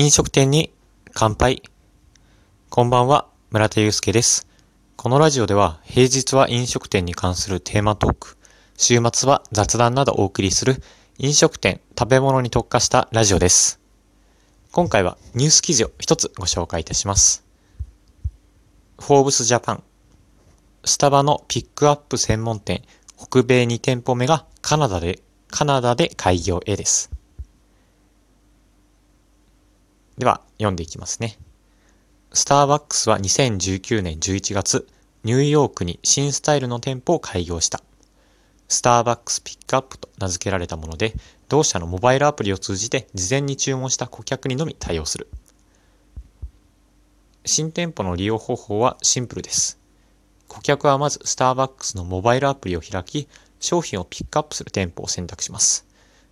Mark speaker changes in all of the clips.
Speaker 1: 飲食店に乾杯。こんばんは、村田祐介です。このラジオでは平日は飲食店に関するテーマトーク、週末は雑談などお送りする飲食店、食べ物に特化したラジオです。今回はニュース記事を一つご紹介いたします。フォーブスジャパン。スタバのピックアップ専門店、北米2店舗目がカナダで、カナダで開業へです。では、読んでいきますね。スターバックスは2019年11月、ニューヨークに新スタイルの店舗を開業した。スターバックスピックアップと名付けられたもので、同社のモバイルアプリを通じて事前に注文した顧客にのみ対応する。新店舗の利用方法はシンプルです。顧客はまずスターバックスのモバイルアプリを開き、商品をピックアップする店舗を選択します。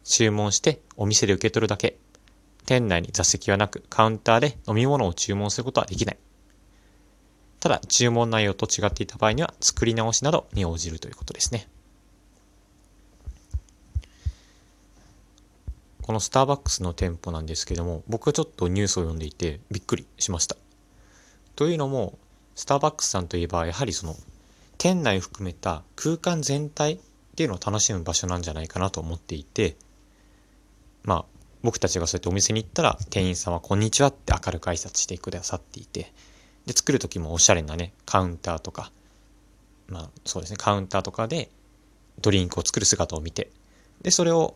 Speaker 1: 注文してお店で受け取るだけ。店内に座席はなく、カウンターで飲み物を注文することはできない。ただ、注文内容と違っていた場合には、作り直しなどに応じるということですね。このスターバックスの店舗なんですけども、僕はちょっとニュースを読んでいてびっくりしました。というのも、スターバックスさんといえば、やはりその、店内を含めた空間全体っていうのを楽しむ場所なんじゃないかなと思っていて、まあ、僕たちがそうやってお店に行ったら、店員さんはこんにちはって明るく挨拶してくださっていて、で、作る時もおしゃれなね、カウンターとか、まあ、そうですね、カウンターとかでドリンクを作る姿を見て、で、それを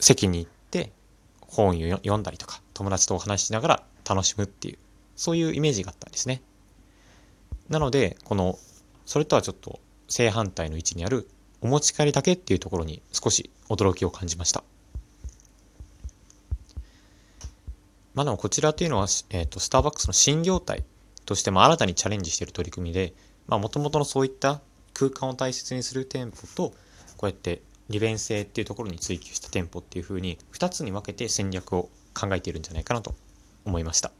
Speaker 1: 席に行って本を読んだりとか、友達とお話ししながら楽しむっていう、そういうイメージがあったんですね。なので、この、それとはちょっと正反対の位置にあるお持ち帰りだけっていうところに少し驚きを感じました。まあでもこちらというのは、え、ー、と、スターバックスの新業態としても新たにチャレンジしている取り組みで、もともとのそういった空間を大切にする店舗と、こうやって利便性っていうところに追求した店舗っていうふうに、2つに分けて戦略を考えているんじゃないかなと思いました。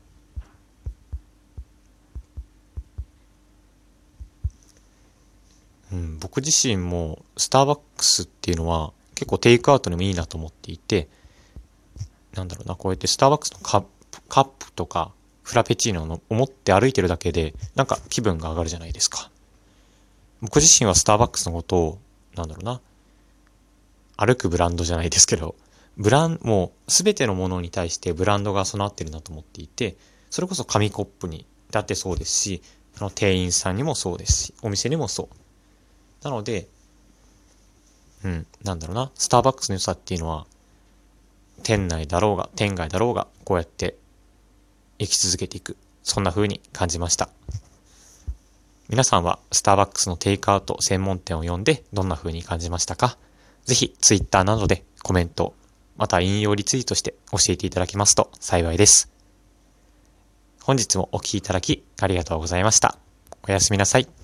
Speaker 1: うん、僕自身もスターバックスっていうのは結構テイクアウトにもいいなと思っていて、なんだろうな、こうやってスターバックスのカップカップとかフラペチーノの思って歩いてるだけでなんか気分が上がるじゃないですか。僕自身はスターバックスのことを、なんだろうな、歩くブランドじゃないですけど、ブラン、もうすべてのものに対してブランドが備わってるなと思っていて、それこそ紙コップにだってそうですし、その店員さんにもそうですし、お店にもそう。なので、うん、なんだろうな、スターバックスの良さっていうのは、店内だろうが、店外だろうが、こうやって生き続けていく。そんな風に感じました。皆さんはスターバックスのテイクアウト専門店を読んでどんな風に感じましたか？ぜひツイッターなどでコメント、また引用リツイートして教えていただけますと幸いです。本日もお聴きいただきありがとうございました。おやすみなさい。